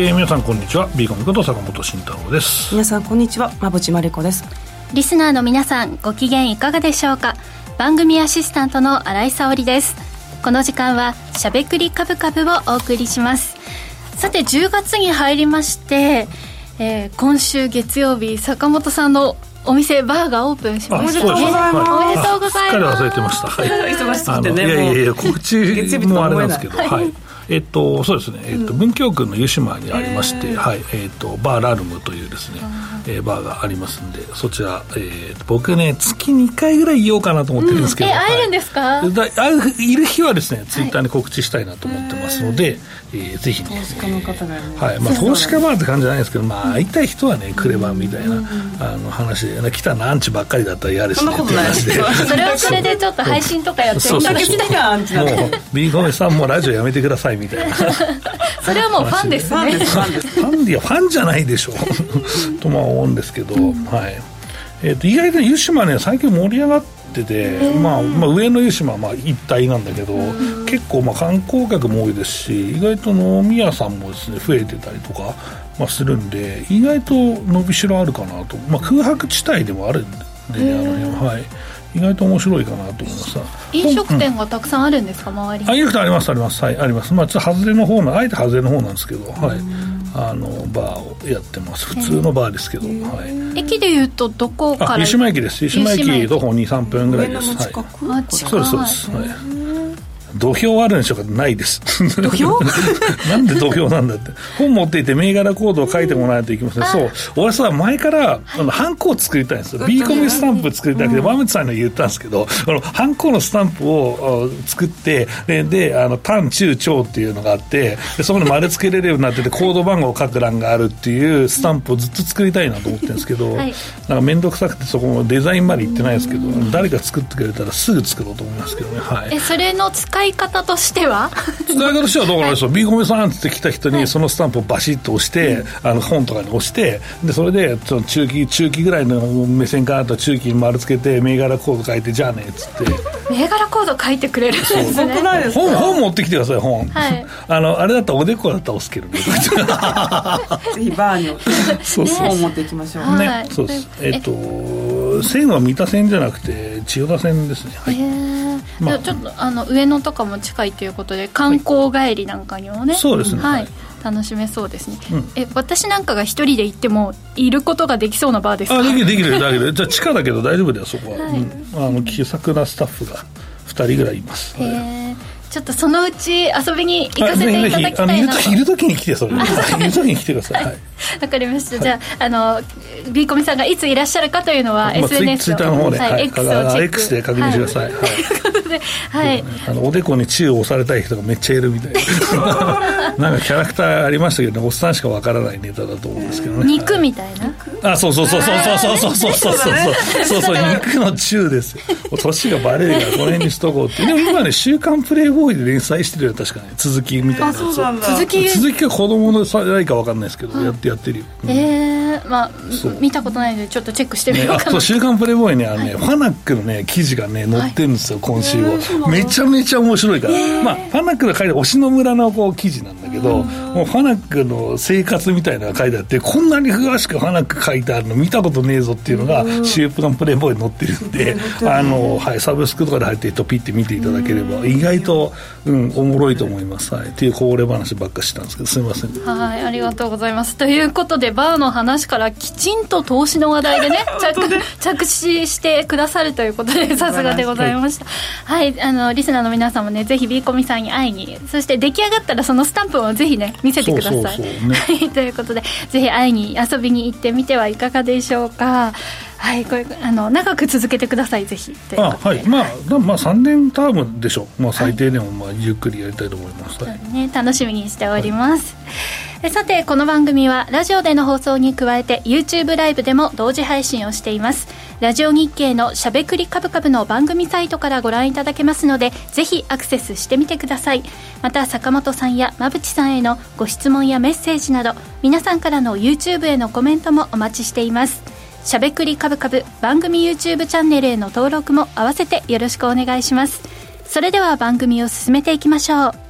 はい、えー、皆さんこんにちは。ビーコミこと坂本慎太郎です。皆さんこんにちは。馬淵真理子です。リスナーの皆さんご機嫌いかがでしょうか？番組アシスタントの新井沙織です。この時間はしゃべくりカブカブをお送りします。さて10月に入りまして、えー、今週月曜日坂本さんのお店バーがオープンしました、ね、おめでとうございます、おめでとうございます。忘れてました、はい、忙しすぎてねいやいやいや告知もあれなんですけどはいえっと、そうですね、えっと、文京区の湯島にありまして、はい。えっと、バーラルムというですね、えー、バーがありますんでそちら、えー、僕ね月に1回ぐらいいようかなと思ってるんですけど、え会えるんですか、だいる日はですねツイッターに告知したいなと思ってますので、えー、ぜひ、ね、投資家の方が、はい。まあ、投資家バーって感じじゃないですけど、まあ、会いたい人はね来ればみたいな、あの話で、ね、来たのアンチばっかりだったら嫌ですねって話で。それはそれでちょっと配信とかやってみたけどもうビーゴメさんもラジオやめてくださいみたいな。それはもうファンですね。ファンいやファンじゃないでしょ。うとまあ思うんですけど、うん、はい。えーと、意外と湯島ね最近盛り上がってて、まあ、まあ上野湯島はまあ一体なんだけど、結構まあ観光客も多いですし意外と飲み屋さんもですね増えてたりとか、まあ、するんで意外と伸びしろあるかなと、まあ、空白地帯でもあるんで、ね、あの辺ははい。意外と面白いかなと思います。飲食店がたくさんあるんですか、周りに？あ飲食店ありますあります。はいあります。まあちょっと外れの方のあえて外れの方なんですけどはいあのバーをやってます。普通のバーですけど、はい、駅でいうとどこから？湯島駅です。湯島駅徒歩23分ぐらいです。はい。そうですそうです、はい土俵あるんでしょうか？ないです。土俵？なんで土俵なんだって。本持っていて銘柄コードを書いてもらわないといけません。そう。俺さ前からあのハンコを作りたいんですよ。B コミスタンプ作りたくて馬淵さんに言ったんですけどこのハンコのスタンプを作ってでであの単中長っていうのがあってでそこに丸つけれるようになっててコード番号を書く欄があるっていうスタンプをずっと作りたいなと思ってるんですけど、はい、なんか面倒くさくてそこもデザインまで行ってないですけど誰か作ってくれたらすぐ作ろうと思いますけどね、はい、えそれの使い方としては？使い方としてはだからですよ、ビーゴメさんって来た人にそのスタンプをバシッと押して、あの本とかに押してでそれでその中期中期ぐらいの目線からと中期に丸つけて銘柄コード書いてじゃあねっつって。銘柄コード書いてくれるんですね。本本持ってきてください本、はい、あのあれだったらおでこだったら押すけどねぜひバーにそうそう。本持っていきましょう。ね、はい、そうです。えっと線は三田線じゃなくて千代田線ですね。はい、えー。まあ、ちょっとあの上野とかも近いということで観光帰りなんかにもね、はい、そうですね、はい、楽しめそうですね、うん、え私なんかが一人で行ってもいることができそうなバーですか？あできるできるだけどじゃあ地下だけど大丈夫だよそこは、はい。うん、あの気さくなスタッフが2人ぐらいいます。へえちょっとそのうち遊びに行かせていただきたいなと。いる時に来てそれ。いる時に来てください。わ、はい、かりました、じゃああのビーコミさんがいついらっしゃるかというのは、まあ、SNS ツイッターの方で、はい、X をチェック。X で確認してください、はい、はい、あのおでこに宙を押されたい人がめっちゃいるみたいな。なんかキャラクターありましたけど、ね、おっさんしかわからないネタだと思うんですけどね。肉みたいな？あそうそうそうそうそうそうそうそうそうそうそう肉の宙です。よ年がバレるからこの辺にしとこうって。でも今ね「週刊プレイボーイ」で連載してるよ確かに続きみたいな続き？続きは子供の世代か分かんないですけど、やってやってるよ、うん、ええー、まあ見たことないのでちょっとチェックしてみようかな、ね、あ週刊プレイボーイねあのね、はい、ファナックのね記事がね載ってるんですよ、はい、今週は。めちゃめちゃ面白いから、まあファナックが書いて推しの村のこう記事なんだけど、もうファナックの生活みたいなのが書いてあってこんなに詳しくファナック書いてあるの見たことねえぞっていうのが週刊プレイボーイに載ってるんであの、はい、サブスクとかで入ってるとピッて見ていただければ意外と、うん、おもろいと思います、はい、っていうこぼれ話ばっかしたんですけどすみません。はいありがとうございます。ということでバーの話からきちんと投資の話題でね 着着地してくださるということでさすがでございました。はい、はい、あのリスナーの皆さんもねぜひビーコミさんに会いにそして出来上がったらそのスタンプをぜひね見せてください、ね、ということでぜひ会いに遊びに行ってみてはいかがでしょうか。はいこれあの長く続けてくださいぜひ。あはい。まあ、はい、まあ3年タームでしょ。う、まあ、最低でもまあゆっくりやりたいと思います、はい、ね、楽しみにしております、はい、さてこの番組はラジオでの放送に加えて YouTube ライブでも同時配信をしています。ラジオ日経のしゃべくりカブカブの番組サイトからご覧いただけますのでぜひアクセスしてみてください。また坂本さんや馬淵さんへのご質問やメッセージなど皆さんからの YouTube へのコメントもお待ちしています。しゃべくりカブカブ番組 YouTube チャンネルへの登録も合わせてよろしくお願いします。それでは番組を進めていきましょう。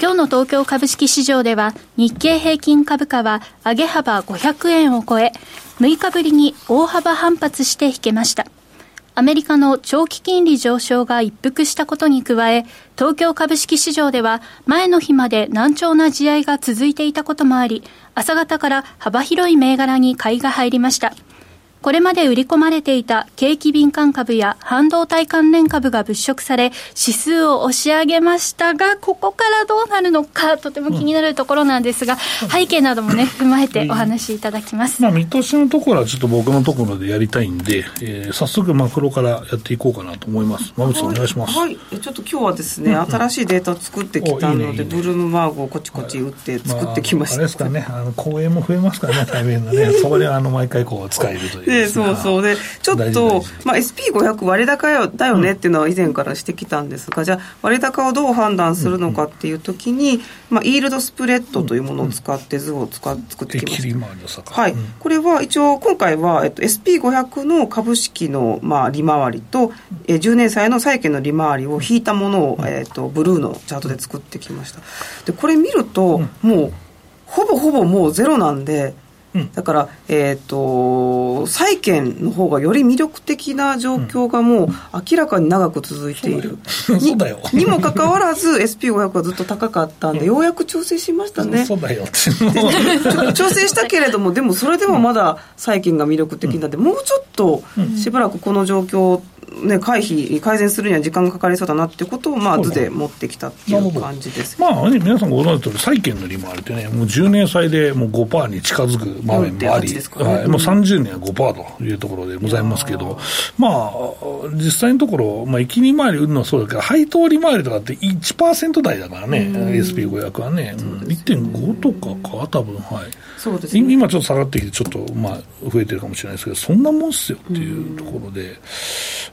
今日の東京株式市場では日経平均株価は上げ幅500円を超え、6日ぶりに大幅反発して引けました。アメリカの長期金利上昇が一服したことに加え、東京株式市場では前の日まで難聴な試合が続いていたこともあり、朝方から幅広い銘柄に買いが入りました。これまで売り込まれていた景気敏感株や半導体関連株が物色され、指数を押し上げましたが、ここからどうなるのか、とても気になるところなんですが、うん、背景などもね、踏まえてお話しいただきます。まあ、見通しのところはちょっと僕のところでやりたいんで、えー、早速マクロからやっていこうかなと思います。馬渕さん、お願いします。はい、ちょっと今日はですね、うん新しいデータを作ってきたので、いいね、ブルームマーグをこちこち打って作ってきました。まあ、あれですかね、あの公演も増えますからね、対面のね、そこであの毎回こう使えるという、ね、そうそう。でちょっと、まあ、SP500 割高よだよねっていうのは以前からしてきたんですが、うん、じゃあ割高をどう判断するのかっていうときに、まあ、イールドスプレッドというものを使って図を使作ってきました。はい、これは一応今回は、えっと、SP500 の株式の、まあ、利回りと、え10年債の債券の利回りを引いたものを、えっと、ブルーのチャートで作ってきました。でこれ見ると、もうほぼほぼもうゼロなんでだから、えーと、債券の方がより魅力的な状況がもう明らかに長く続いている、そうだよ。にもかかわらず SP500 はずっと高かったんで、ようやく調整しましたね。そうだよ。調整したけれどもでもそれでもまだ債券が魅力的なんで、もうちょっとしばらくこの状況ね、回避、改善するには時間がかかりそうだなっていうことを、まあ、図で持ってきたっていう感じですまあ、ね、皆さんご存知の通り、債券の利回りってね、もう10年債でもう5%に近づく場面もあり、ね、はい、もう30年は5%というところでございますけど、まあ、実際のところ、まあ、行き利回り売るのはそうだけど、配当利回りとかって1%台だからね、SP500 はね、うん、1.5とかか、多分はい。そうですね、今ちょっと下がってきて、ちょっと、まあ、増えてるかもしれないですけど、そんなもんっすよっていうところで。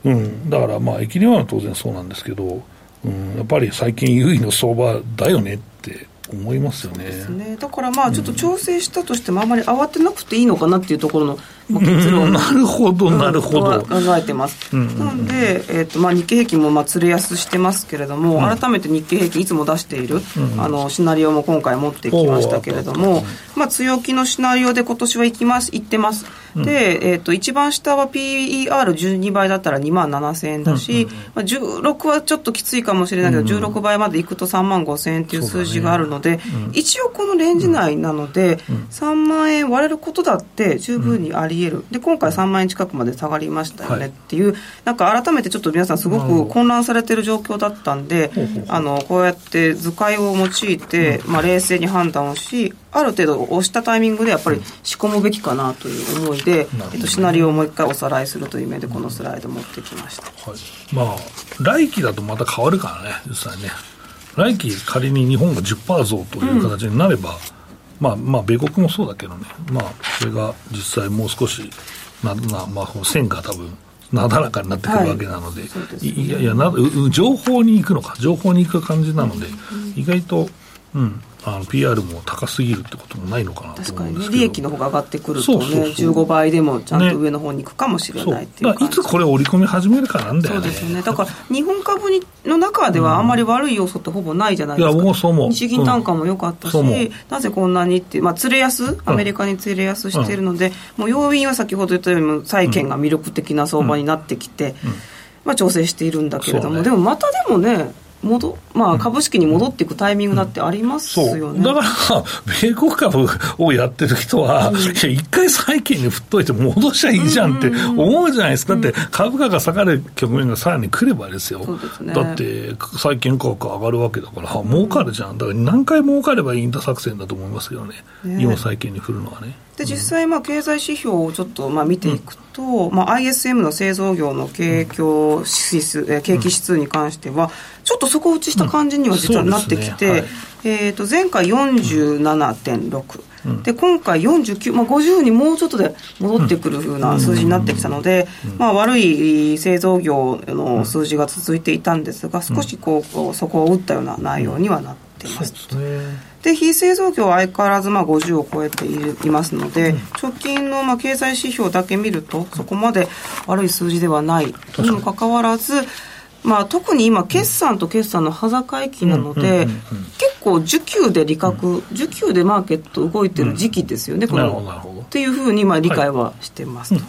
うん、だからまあ、駅には当然そうなんですけど、うん、やっぱり最近、優位の相場だよねって思いますよね。ね。だからまあちょっと調整したとしてもあまり慌てなくていいのかなっていうところの、まあ、結論、うん、なるほどなるほど、考えてます、なので、えーとまあ、日経平均もまあつれ安してますけれども、うん、改めて日経平均いつも出している、うん、あのシナリオも今回持ってきましたけれども、まあ、強気のシナリオで今年はいきますいってます。で、えーと、一番下は PER12 倍だったら2万7000円だし、まあ、16はちょっときついかもしれないけど、16倍までいくと3万5000円っていう数字があるので、一応このレンジ内なので、3万円割れることだって十分にあり得る、で今回3万円近くまで下がりましたよねっていう、なんか改めてちょっと皆さんすごく混乱されてる状況だったんで、あのこうやって図解を用いて、まあ、冷静に判断をしある程度押したタイミングでやっぱり仕込むべきかなという思いで、えっと、シナリオをもう一回おさらいするという面でこのスライド持ってきました、はい、まあ来期だとまた変わるからね実際ね。来期仮に日本が10%増という形になれば、うん、まあまあ米国もそうだけどね。まあそれが実際もう少しななまあ線が多分なだらかになってくるわけなので、はい、いやいやな情報に行くのか。情報に行く感じなので、うん、意外とうんあの PR も高すぎるってこともないのかな確かに、ね、利益の方が上がってくるとねそうそうそう。15倍でもちゃんと上の方に行くかもしれないっていう、ね、いつこれ織り込み始めるかなんだよね。そうですよね。だから日本株にの中ではあんまり悪い要素ってほぼないじゃないですか、うん、いや僕そう思う。日銀単価も良かったし、うん、なぜこんなにって、まあ、連れ安？アメリカに連れ安してるので、うん、もう要因は先ほど言ったように債券が魅力的な相場になってきて、まあ、調整しているんだけれども、ね、でもまたでもね戻まあ、株式に戻っていくタイミングだってありますよね、だから、米国株をやってる人は、うん、一回債券に振っといて戻しちゃいいじゃんって思うじゃないですか、だって株価が下がる局面がさらに来ればですよ、ね、だって債券価格上がるわけだから、儲かるじゃん、だから何回儲かればいいんだ作戦だと思いますけどね、ね。今、債券に振るのはね。で実際、まあ、経済指標をちょっとまあ見ていくと、うん、まあ、ISM の製造業の景況指数、うん、景気指数に関しては、ちょっと底打ちした感じには実はなってきて、ね。はい、えー、と前回47.6、で今回49、まあ、50にもうちょっとで戻ってくるふうな数字になってきたので、まあ、悪い製造業の数字が続いていたんですが少しこうそこを打ったような内容にはなっています。で非製造業は相変わらずまあ50を超えていますので、直近のまあ経済指標だけ見るとそこまで悪い数字ではないに。もかかわらずまあ、特に今、決算と決算の端境期なので、結構、需給で利確、需給でマーケット動いてる時期ですよね、この。っていうふうにまあ理解はしてますと、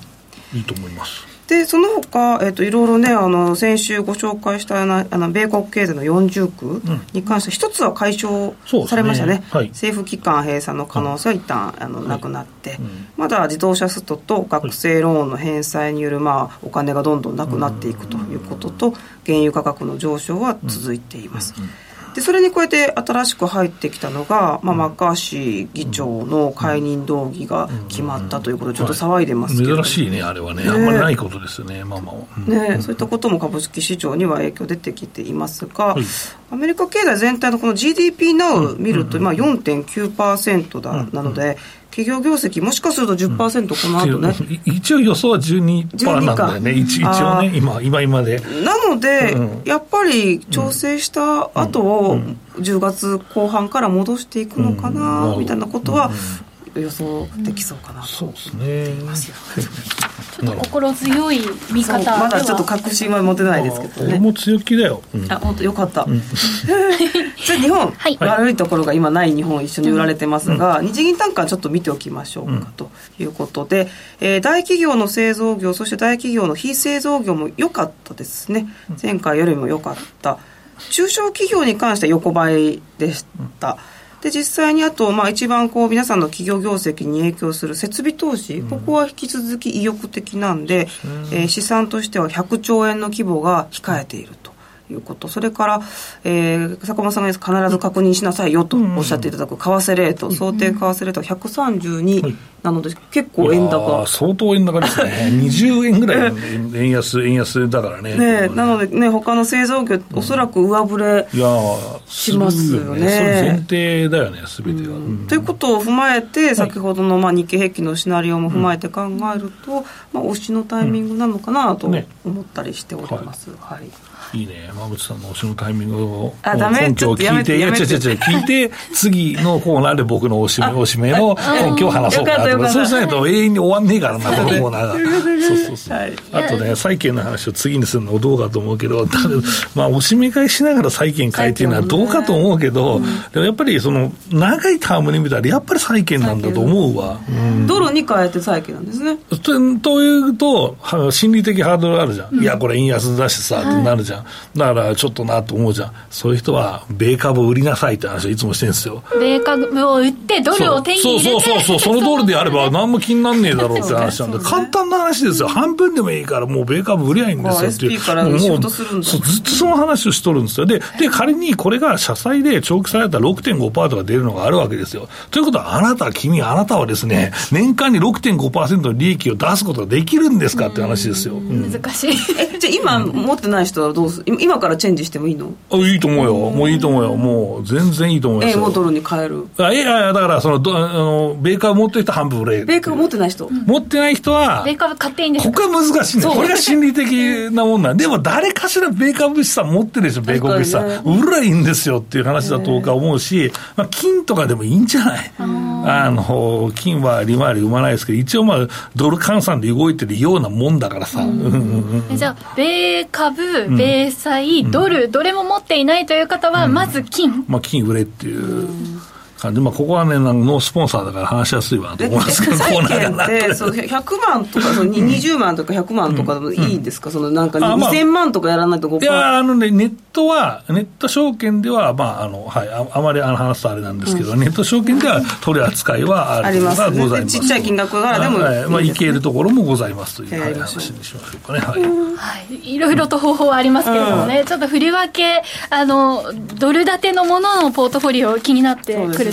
いいと思います。でその他、えーと、いろいろねあの先週ご紹介したあの米国経済の40区に関して一つは解消されましたね、ねはい、政府機関閉鎖の可能性は一旦あの、なくなって、うん、まだ自動車ストと学生ローンの返済による、まあ、お金がどんどんなくなっていくということと、原油価格の上昇は続いています。うんでそれに加えて新しく入ってきたのが、まあ、マッカーシー議長の解任動議が決まったということでちょっと騒いでますけど、珍しいねあれはね、ね、あんまりないことですよねまあまあ、ね、そういったことも株式市場には影響出てきていますが、はい、アメリカ経済全体のこの GDP ナウ見ると、まあ、4.9%だ、なので、企業業績、もしかすると10%この後ね、うん、一応予想は12%なんだよね、一応ね、今、今今で。なので、うん、やっぱり調整した後を、10月後半から戻していくのかな、みたいなことは、予想できそうかなと思っていますよ、ちょっと心強い見方まだちょっと確信は持てないですけどね。俺も強気だよ、うん、あ本当よかった、うん、じゃあ日本、はい、悪いところが今ない日本一緒に売られてますが、うん、日銀単価ちょっと見ておきましょうか、ということで、えー、大企業の製造業そして大企業の非製造業も良かったですね。前回よりも良かった。中小企業に関しては横ばいでした、で実際にあと、まあ、一番こう皆さんの企業業績に影響する設備投資、うん、ここは引き続き意欲的なんで、えー、資産としては100兆円の規模が控えていると。いうこと、それから、えー、坂本さんが必ず確認しなさいよとおっしゃっていただく為替レート、想定為替レートは132なので、結構円高。相当円高ですね、20円ぐらい円安、円安だからね。ねなのでね、他の製造業、おそらく上振れしますよね。前提だよね、すべてが。ということを踏まえて、先ほどのまあ日経平均のシナリオも踏まえて考えると、まあ、押しのタイミングなのかなと思ったりしております。はいいいね、馬渕さんの推しのタイミングを、あ根拠を聞いて、いや、違う違う違う、聞いて、次のコーナーで僕の推しめ、推しめの根拠を話そうかなそうしないと永遠に終わんねえからな、このコーナーが。そうそうそう。あとね、債券の話を次にするのどうかと思うけど、まあ、推しめ買いしながら債券買いっていうのはどうかと思うけど、でもやっぱりその、長いタームに見たら、やっぱり債券なんだと思うわ。ドルに変えて債券なんですね？というと、心理的ハードルあるじゃん。いや、これ円安だしさ、ってなるじゃん。だからちょっとなと思うじゃん、そういう人は、米株を売りなさいって話をいつもしてるんですよ。米株を売って、ドルを手に入れてそうそうそうそう、その通りであれば、何も気になんねえだろうって話なんで、簡単な話ですよ、半分でもいいから、もう米株売りゃいいんですよっていう、もうずっとその話をしとるんですよ。で、で仮にこれが社債で長期されたら6.5%とか出るのがあるわけですよ。ということは、あなた、君、あなたはですね、年間に6.5%の利益を出すことができるんですかって話ですよ。難しい。え、じゃあ今、持ってない人はどうする今からチェンジしてもいいの？あいいと思うよ、もういいと思うよ、もう全然いいと思いますよ。円をドルに変える。あいやだからそのどあの、米株持ってる人半分売れ。米株持ってない人、持ってない人は、米株買っていいんですここは難しいんだこれが心理的なもんなん。でも誰かしら米株資産持ってるでしょ、米国資産。ね、売らいいんですよっていう話だとか思うし、まあ、金とかでもいいんじゃない？あの金は利回り生まないですけど、一応まあ、ドル換算で動いてるようなもんだからさ。じゃあ、米株、米債、ドル、どれも持っていないという方は、まず金、まあ、金売れっていう。感じ、まあ、ここはね、ノースポンサーだから話しやすいわと思いますけど、債券ってそう100万とか、その20万とか100万とかでもいいんですか、そのなんか2000万とかやらないと5%、いやあのね、ネットは、ネット証券では、まああのはい、ああまりあの話すとあれなんですけど、ネット証券では取り扱いはあるがございます。ちっちゃい金額からでもいい。まあ、いけるところもございますという、はい、話にしましょうかね。はい、はい、いろいろと方法はありますけれどもね、ちょっと振り分け、あのドル建てのもののポートフォリオ、気になってくる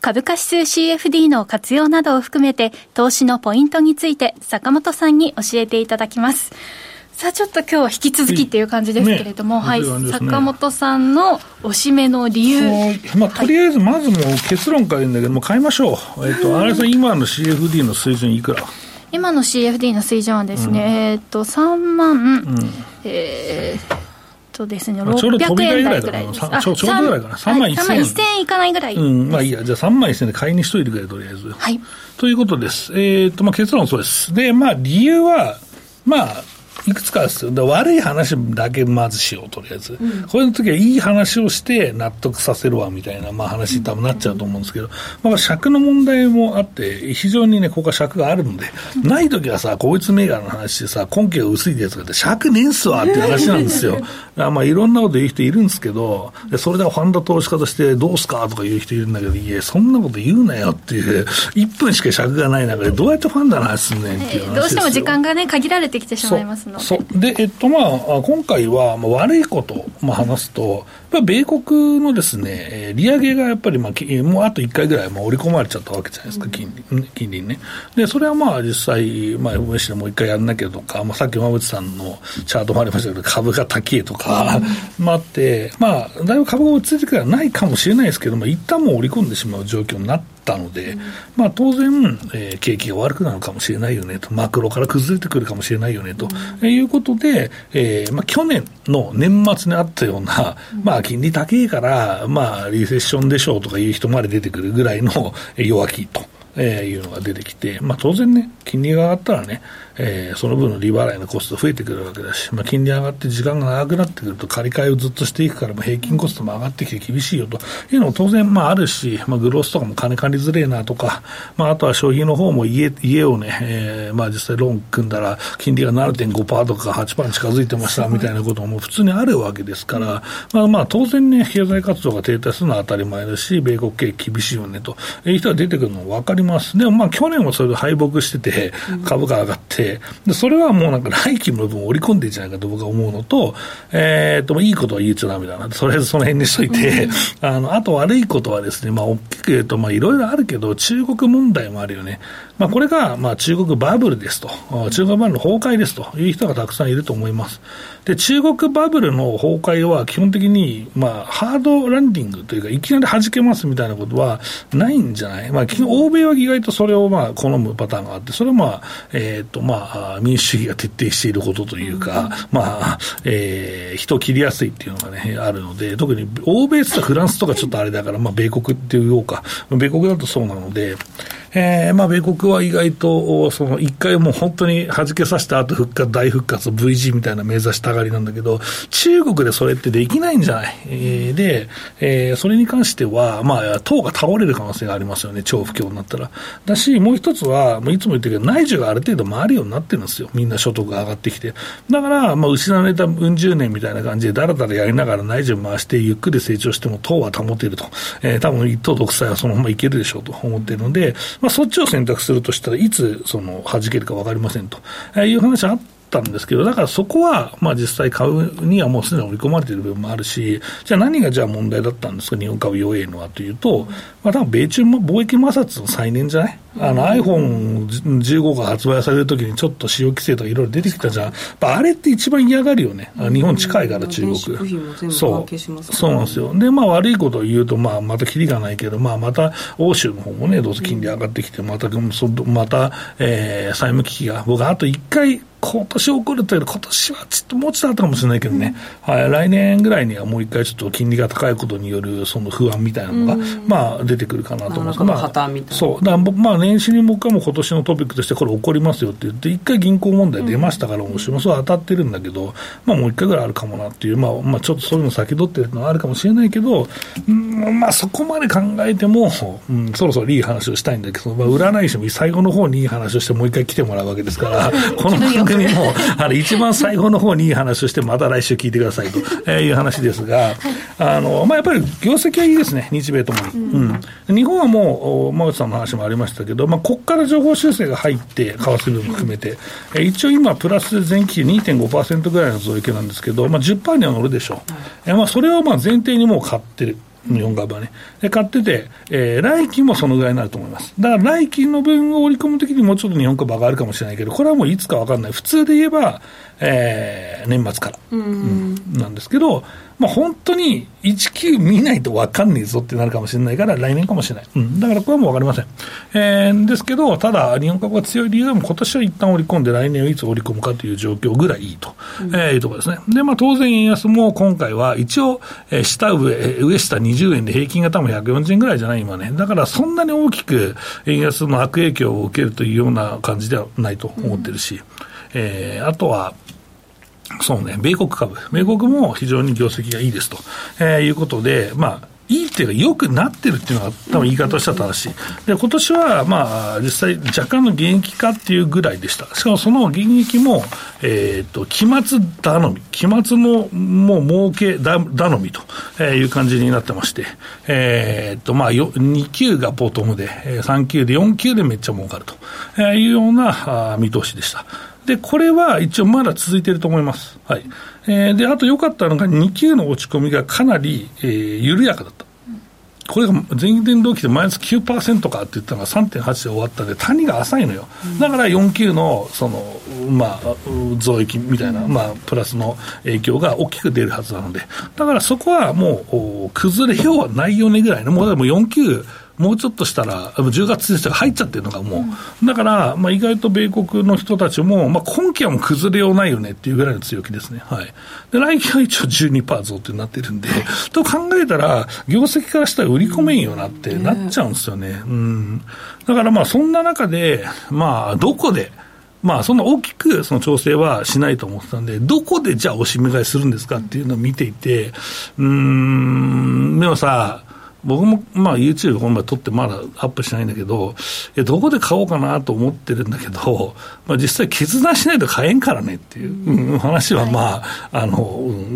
株価指数 CFD の活用などを含めて投資のポイントについて坂本さんに教えていただきます。さあちょっと今日は引き続きっていう感じですけれども、ね、はい、ね、坂本さんのおしめの理由、まあ、とりあえずまずもう結論から言うんだけども買いましょう、えっと、新井さん今の CFD の水準いくら？今の CFD の水準はですね、うん、えっと3万、うん、えーとですね、600円台ぐらいです。ちょうどぐらいかな。3万1000円。1000円いかないぐらい。うん、まあいいや。じゃあ3万1000円で買いにしといてくれ、とりあえず。はい。ということです。えっ、と、まあ結論そうです。で、まあ理由は、まあ、いくつかですよ。悪い話だけまずしよう、とりあえず。うん、こういう時はいい話をして納得させるわ、みたいな、まあ話に多分なっちゃうと思うんですけど、まあ尺の問題もあって、非常にね、ここは尺があるので、うん、ない時はさ、こいつ銘柄の話でさ、根拠が薄いやつがあって、尺ねえんすわっていう話なんですよ。まあいろんなこと言う人いるんですけど、でそれでファンド投資家としてどうすかとか言う人いるんだけど、いや、そんなこと言うなよっていう、1分しか尺がない中でどうやってファンドの話すんねんっていう話。どうしても時間がね、限られてきてしまいますので。そう。で、えっとまあ、今回は、まあ、悪いことを、まあ、話すと、ぱ米国のですね、利上げがやっぱり、まあ、もうあと1回ぐらい、まあ、織り込まれちゃったわけじゃないですか、金利金利ね。で、それはまあ、実際、まあ、FOMC でもう1回やんなきゃとか、まあ、さっき馬渕さんのチャートもありましたけど、株が高いとか、まあ、あって、まあ、だいぶ株が落ち着いてくれはないかもしれないですけども、一旦もう織り込んでしまう状況になって、ったので、まあ、当然、えー、景気が悪くなるかもしれないよねと、マクロから崩れてくるかもしれないよねと、うん、いうことで、えーまあ、去年の年末にあったような、まあ、金利高いから、まあ、リセッションでしょうとかいう人まで出てくるぐらいの弱気と。え、いうのが出てきて、まあ、当然ね、金利が上がったらね、えー、その分の利払いのコスト増えてくるわけだし、まあ、金利上がって時間が長くなってくると、借り換えをずっとしていくから、平均コストも上がってきて厳しいよというのも当然まああるし、まあ、グロースとかも金借りづれえなとか、まあ、あとは消費の方も家家をね、えー、まあ実際ローン組んだら、金利が7.5%とか8%に近づいてましたみたいなことも普通にあるわけですから、まあ、まあ当然ね、経済活動が停滞するのは当たり前だし、米国経営厳しいよねという人が出てくるのも分かります。でもまあ去年もそれで敗北してて、株価上がって、でそれはもうなんか来期の分織り込んでいいんじゃないかと僕は思うのと、えー、っと、いいことは言っちゃだめだな。とりあえずその辺にしといて、あの、あと悪いことはですね、まあ大きく言うと、まあいろいろあるけど、中国問題もあるよね。まあこれが、まあ中国バブルですと、中国バブルの崩壊ですという人がたくさんいると思います。で、中国バブルの崩壊は基本的に、まあ、ハードランディングというか、いきなり弾けますみたいなことはないんじゃない？まあ、欧米は意外とそれをまあ、好むパターンがあって、それはまあ、えっ、ー、と、まあ、民主主義が徹底していることというか、まあ、えー、人を切りやすいっていうのがね、あるので、特に欧米ってフランスとかちょっとあれだから、まあ、米国っていうか、米国だとそうなので、えー、まあ、米国は意外と、その一回もう本当に弾けさせた後復活、大復活、V g みたいな目指したがりなんだけど、中国でそれってできないんじゃない、えー、で、えー、それに関しては、まあ、党が倒れる可能性がありますよね、超不況になったら。だし、もう一つは、もういつも言ってるけど、内需がある程度回るようになってるんですよ、みんな所得が上がってきて。だから、まあ、失われたうん十年みたいな感じで、だらだらやりながら内需回して、ゆっくり成長しても党は保てると。えー、多分一党独裁はそのままいけるでしょうと思ってるので、まあ、まあそっちを選択するとしたらいつその弾けるか分かりませんという話あったんですけど、だからそこは、まあ実際買うにはもうすでに織り込まれている部分もあるし、じゃあ何がじゃあ問題だったんですか、日本株弱いのはというと、まあ多分米中貿易摩擦の再燃じゃない？あの iPhone15 が発売されるときにちょっと使用規制とかいろいろ出てきたじゃん。あれって一番嫌がるよね。日本近いから中国。そう。そうなんですよ。で、まあ悪いことを言うと、まあまたキリがないけど、まあまた欧州の方もね、どうせ金利上がってきて、また、また、えー、債務危機が、僕あと一回、今年起こるというより、今年はちょっともうちょっとあったかもしれないけどね、うん、はい、来年ぐらいにはもう一回ちょっと金利が高いことによるその不安みたいなのが、うん、まあ出てくるかなと思います。まあ、そう。だからまあ年始に僕はもう今年のトピックとしてこれ起こりますよって言って、一回銀行問題出ましたから、もしもそう当たってるんだけど、まあもう一回ぐらいあるかもなっていう、まあ、まあちょっとそういうの先取ってるのはあるかもしれないけど、うん、まあそこまで考えても、うん、そろそろいい話をしたいんだけど、まあ占い師も最後の方にいい話をしてもう一回来てもらうわけですから、この番組組も、あの、一番最後の方にいい話をして、また来週聞いてくださいという話ですが、あの、まあ、やっぱり業績はいいですね、日米ともに。うん。日本はもう、馬内さんの話もありましたけど、まあ、ここから情報修正が入って、為替分も含めて、え一応今、プラス前期2.5%ぐらいの増益なんですけど、まあ10、には乗るでしょう。えまあ、それをまあ前提にもう買ってる。日本株はね。で、買ってて、えー、来期もそのぐらいになると思います。だから来期の分を織り込むときにもうちょっと日本株上がるかもしれないけど、これはもういつかわかんない。普通で言えば、えー、年末から、うん、なんですけど、まあ、本当に19見ないと分かんねえぞってなるかもしれないから、来年かもしれない、うん、だからこれはもう分かりません、えー、ですけど、ただ、日本株が強い理由は、今年は一旦織り込んで、来年をいつ織り込むかという状況ぐらいいいと、うん、えー、いうところですね。で、まあ、当然、円安も今回は一応、えー、下上、上下20円で平均が多分140円ぐらいじゃない、今ね、だからそんなに大きく円安の悪影響を受けるというような感じではないと思ってるし、うん、えー、あとは、そうね、米国株、米国も非常に業績がいいですと、えー、いうことで、まあ、いいっていうか、良くなってるっていうのが、多分言い方としては正しい。で、今年は、まあ、実際、若干の減益化っていうぐらいでした。しかもその減益も、えっ、ー、と、期末頼み、期末のもう儲け頼みという感じになってまして、えっ、ー、と、まあ、2級がボトムで、3級で、4級でめっちゃ儲かるというような見通しでした。で、これは一応まだ続いていると思います。はい。えー、で、あと良かったのが2級の落ち込みがかなり、えー、緩やかだった。これが前年同期でマイナス9%かって言ったのが3.8で終わったんで、谷が浅いのよ。だから4級の、その、まあ、増益みたいな、まあ、プラスの影響が大きく出るはずなので、だからそこはもう、崩れようはないよねぐらいの、もうでも4級、もうちょっとしたら、10月1日が入っちゃってるのがもう、うん、だから、まあ、意外と米国の人たちも、まあ、今期はもう崩れようないよねっていうぐらいの強気ですね。はい。で、来期は一応12%増ってなってるんで、と考えたら、業績からしたら売り込めんよなってなっちゃうんですよね。うん。だからまあ、そんな中で、まあ、どこで、まあ、そんな大きくその調整はしないと思ってたんで、どこでじゃあおしめ買いするんですかっていうのを見ていて、うん、でもさ、僕もまあ YouTube この前撮ってまだアップしないんだけど、いやどこで買おうかなと思ってるんだけど、まあ、実際決断しないと買えんからねっていう、うん、話はまあ、あの、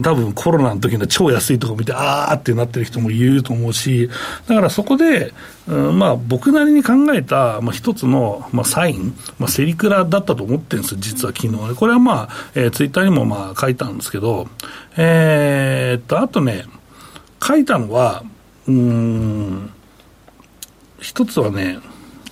多分コロナの時の超安いとこ見て、あーってなってる人もいると思うし、だからそこで、うん、まあ僕なりに考えた、まあ、一つの、まあ、サイン、まあ、セリクラだったと思ってるんですよ、実は昨日ね。これはまあ、えー、ツイッターにもまあ書いたんですけど、えー、っと、あとね、書いたのは、うん、一つはね、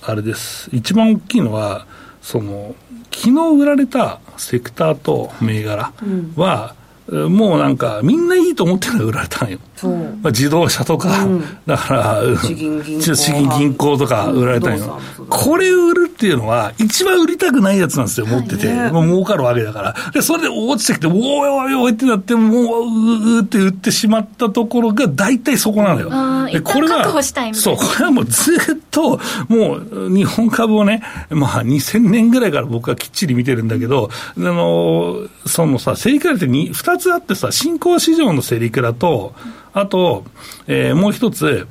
あれです。一番大きいのは、その、昨日売られたセクターと銘柄は、もうなんか、みんないいと思ってるのが売られたんよ。まあ、自動車とか、うん、だから、地銀銀行。とか売られたんよ。これ売るっていうのは、一番売りたくないやつなんですよ、持ってて。はいもう儲かるわけだから。で、それで落ちてきて、おいおいおいってなって、もう、うーって売ってしまったところが、大体そこなのよ。で、これは、そう、これはもうずっと、もう、日本株をね、まあ、2000年ぐらいから僕はきっちり見てるんだけど、あの、そのさ、セリクラって2つあってさ、新興市場のセリクラと、あと、えー、もう一つ、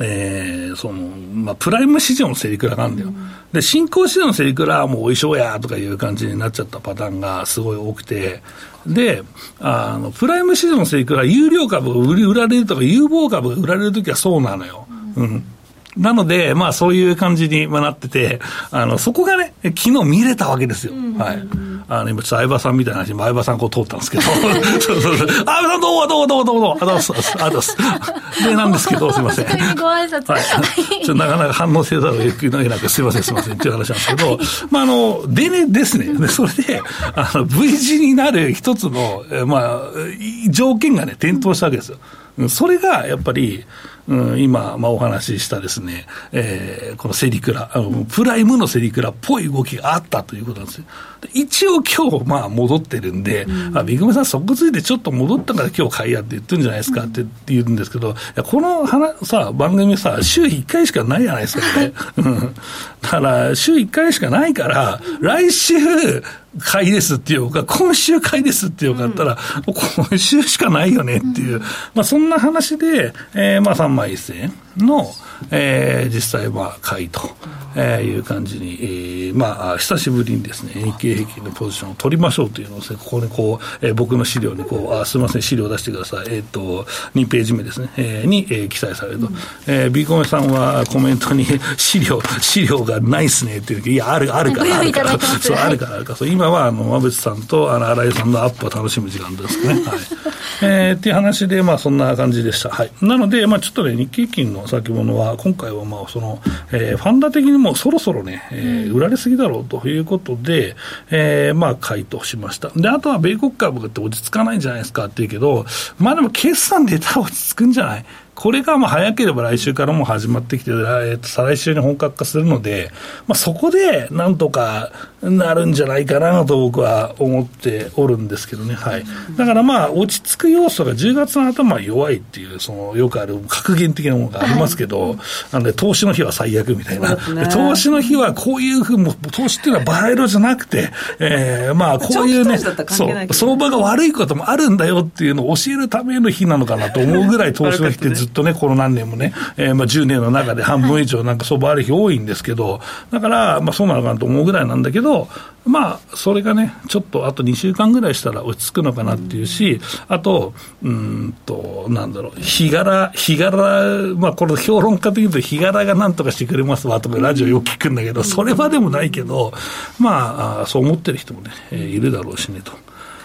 えー、その、まあ、プライム市場のセリクラなんだよ。うん、で、新興市場のセリクラはもうお衣装やとかいう感じになっちゃったパターンがすごい多くて、で、あの、プライム市場のセリクラ、有料株が売られるとか、有望株が売られるときはそうなのよ。うん、うんなので、まあそういう感じになってて、あの、そこがね、昨日見れたわけですよ。はい。あの、今、ちょっと相葉さんみたいな話、相葉さんこう通ったんですけど、そうそうそう、相葉さんどうもどうもどうもどうも、あざす。あざす。で、なんですけど、すみません。ご挨拶。はい。ちょっとなかなか反応せざるを得なく、すみません、すみません、っていう話なんですけど、まあ、あの、でね、ですね。で、それで、あの、V 字になる一つの、まあ、条件がね、点灯したわけですよ。それが、やっぱり、うん、今、まあ、お話ししたですね、えー、このセリクラ、あのプライムのセリクラっぽい動きがあったということなんですよ。一応今日、まあ、戻ってるんで、うん、あ、ビグメさんそこついてちょっと戻ったから今日買いやって言ってるんじゃないですかって言うんですけど、いやこの話さ、番組さ、週1回しかないじゃないですか、ね。だから、週1回しかないから、来週、買いですっていうか、今週買いですっていうかったら、うん、今週しかないよねっていう、うん、まあそんな話で、えー、まあ3万1000円の、えー、実際、まあ、買いと、えー、いう感じに、えー、まあ、久しぶりにですね、日経平均のポジションを取りましょうというのをですね、ここにこう、えー、僕の資料にこう、あ、すみません、資料出してください。えっ、ー、と、2ページ目ですね、えー、に、えー、記載されると。うん、えー、ビーコメさんはコメントに、資料、資料がないっすねっていういや、ある、あるから、あるから、そう、あるから、あるから、そう、今は、あの、馬渕さんと、あの、新井さんのアップを楽しむ時間ですね。はい。えー、っていう話で、まあ、そんな感じでした。はい。なので、まあ、ちょっとね、日経金の先物は、今回は、まあ、その、えー、ファンダ的にもそろそろね、えー、売られすぎだろうということで、えー、まあ、回答しました。で、あとは、米国株って落ち着かないんじゃないですかって言うけど、まあ、でも、決算出たら落ち着くんじゃない？これがまあ早ければ来週からも始まってきて、えー、と再来週に本格化するので、まあ、そこでなんとかなるんじゃないかなと僕は思っておるんですけどね、はい、だからまあ、落ち着く要素が10月の頭は弱いっていう、そのよくある格言的なものがありますけど、はい、なので、投資の日は最悪みたいな、ね、投資の日はこういうふうに、投資っていうのはバラ色じゃなくて、えー、まあ、こういうね、そう、相場が悪いこともあるんだよっていうのを教えるための日なのかなと思うぐらい、投資の日ってずずっとね、この何年もね、えー、まあ10年の中で半分以上なんか相場ある日多いんですけど、だから、まあそうなのかなと思うぐらいなんだけど、まあ、それがね、ちょっとあと2週間ぐらいしたら落ち着くのかなっていうし、あと、うんと、なんだろう、日柄、日柄、まあ、これ、評論家的に言うと、日柄がなんとかしてくれますわとか、ラジオよく聞くんだけど、それはでもないけど、まあ、そう思ってる人もね、いるだろうしねと。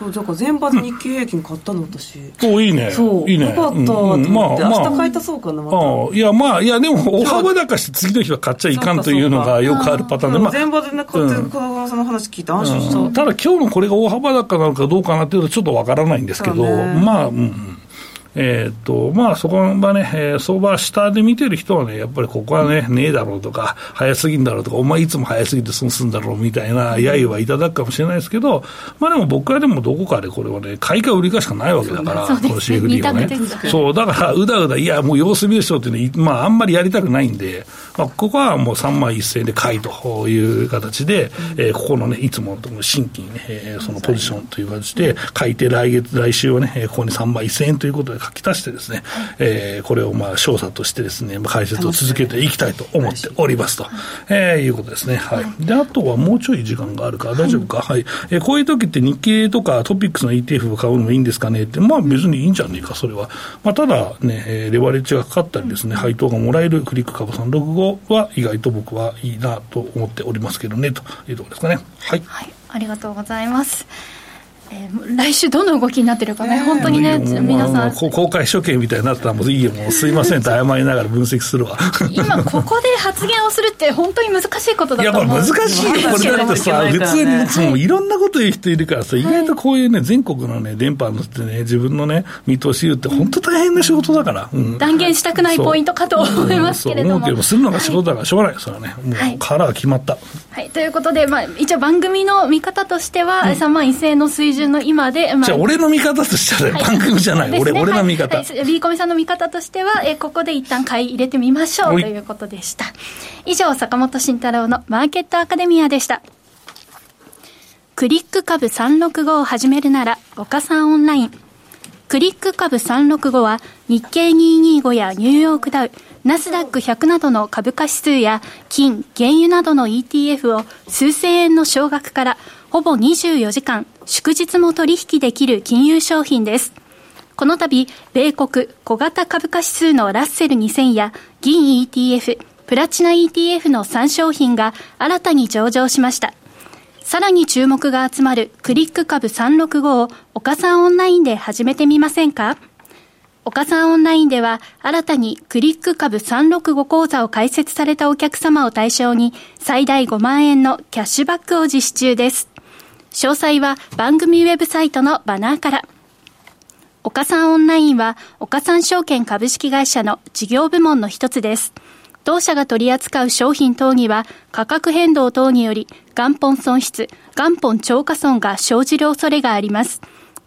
そうだから全場で日経平均買ったの私、おいいね。そう。いいね。よかったと思って、うんまあ、明日買い足そうかなまた。いやまあいやでも大幅高して次の日は買っちゃいかんというのがよくあるパターンで、まあ、全場でね買ってる川さんの話聞いて安心した、うん、ただ今日のこれが大幅高なのかどうかなっていうとちょっとわからないんですけど、まあうんえー、っと、まあ、そこはね、えー、相場下で見てる人はね、やっぱりここはね、ねえだろうとか、早すぎんだろうとか、お前いつも早すぎて損すんだろうみたいな、揶揄はいただくかもしれないですけど、まあでも僕はでもどこかでこれはね、買いか売りかしかないわけだから、この CFD はね。そう、だから、うだうだ、いや、もう様子見でしょうっていうのまあ、あんまりやりたくないんで、まあ、ここはもう3万1000円で買いという形で、えー、ここのね、いつもの新規にね、えー、そのポジションという形で、買い手来月、来週はね、ここに3万1000円ということで書き足してですね、えー、これをまあ調査としてですね、解説を続けていきたいと思っておりますと、えー、いうことですね。はい。で、あとはもうちょい時間があるから大丈夫か？はい。えー、こういう時って日経とかトピックスの ETF を買うのもいいんですかね？って、まあ別にいいんじゃねえか、それは。まあただね、えー、レバレッジがかかったりですね、配当がもらえるクリック株365は意外と僕はいいなと思っておりますけどね、というところですかね。はい。はい。ありがとうございます。えー、来週どの動きになってるかね、本当にね、皆さん。公開処刑みたいになったら、もういいよ、もうすいませんと謝りながら分析するわ。今、ここで発言をするって、本当に難しいことだと思う。いや、難しいよ、これだってさ、普通に、そのいろんなこと言う人いるからさ、意外とこういうね、全国のね、電波のってね、自分のね、見通し言うって、本当大変な仕事だから。断言したくないポイントかと思いますけれども。思うけど、するのが仕事だからしょうがない、それはね。もう、殻が決まった。はい、ということで、まあ、一応番組の見方としては、3万1000円の水準の今で、まあ、じゃあ俺の見方としては、番組じゃない、俺俺の見方、はい。はい、ビーコミさんの見方としては、えここで一旦買い入れてみましょうということでした。以上坂本慎太郎のマーケットアカデミアでした。クリック株365を始めるなら岡さんオンライン。クリック株365は日経225やニューヨークダウナスダック100などの株価指数や金、原油などの ETF を数千円の少額からほぼ24時間、祝日も取引できる金融商品です。この度、米国小型株価指数のラッセル2000や銀 ETF、プラチナ ETF の3商品が新たに上場しました。さらに注目が集まるクリック株365を岡さんオンラインで始めてみませんか？岡さんオンラインでは新たにクリック株365講座を開設されたお客様を対象に最大5万円のキャッシュバックを実施中です。詳細は番組ウェブサイトのバナーから。岡三オンラインは、岡三証券株式会社の事業部門の一つです。当社が取り扱う商品等には、価格変動等により、元本損失、元本超過損が生じる恐れがあります。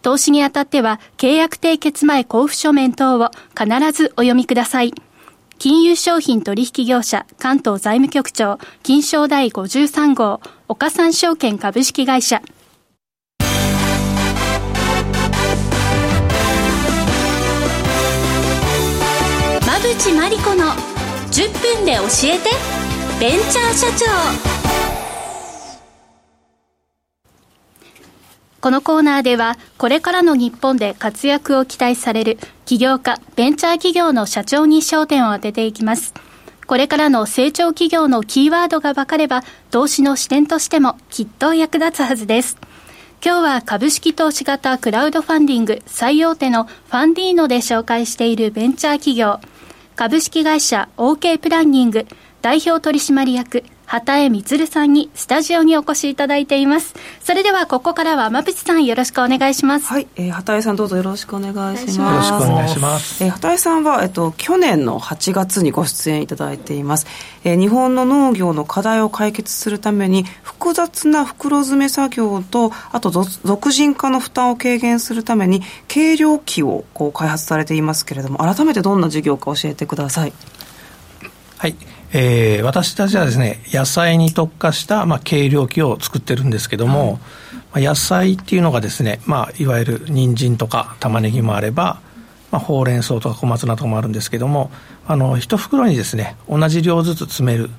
投資にあたっては、契約締結前交付書面等を必ずお読みください。金融商品取引業者関東財務局長金賞第53号岡三証券株式会社馬淵真理子の10分で教えてベンチャー社長このコーナーではこれからの日本で活躍を期待される起業家ベンチャー企業の社長に焦点を当てていきます。これからの成長企業のキーワードが分かれば投資の視点としてもきっと役立つはずです。今日は株式投資型クラウドファンディング最大手のファンディーノで紹介しているベンチャー企業。株式会社 OK プランニング代表取締役畑江充さんにスタジオにお越しいただいています。それではここからは馬渕さんよろしくお願いします。はい、えー、畑江さんどうぞよろしくお願いします。よろしくお願いします。えー、畑江さんはえっと去年の8月にご出演いただいています。えー、日本の農業の課題を解決するために複雑な袋詰め作業とあと俗人化の負担を軽減するために計量器をこう開発されていますけれども改めてどんな事業か教えてください。はい。えー、私たちはですね、野菜に特化した、まあ、計量器を作ってるんですけども、はい、野菜っていうのがですね、まあ、いわゆる人参とか玉ねぎもあれば、まあ、ほうれん草とか小松菜とかもあるんですけども、あの、一袋にですね、同じ量ずつ詰める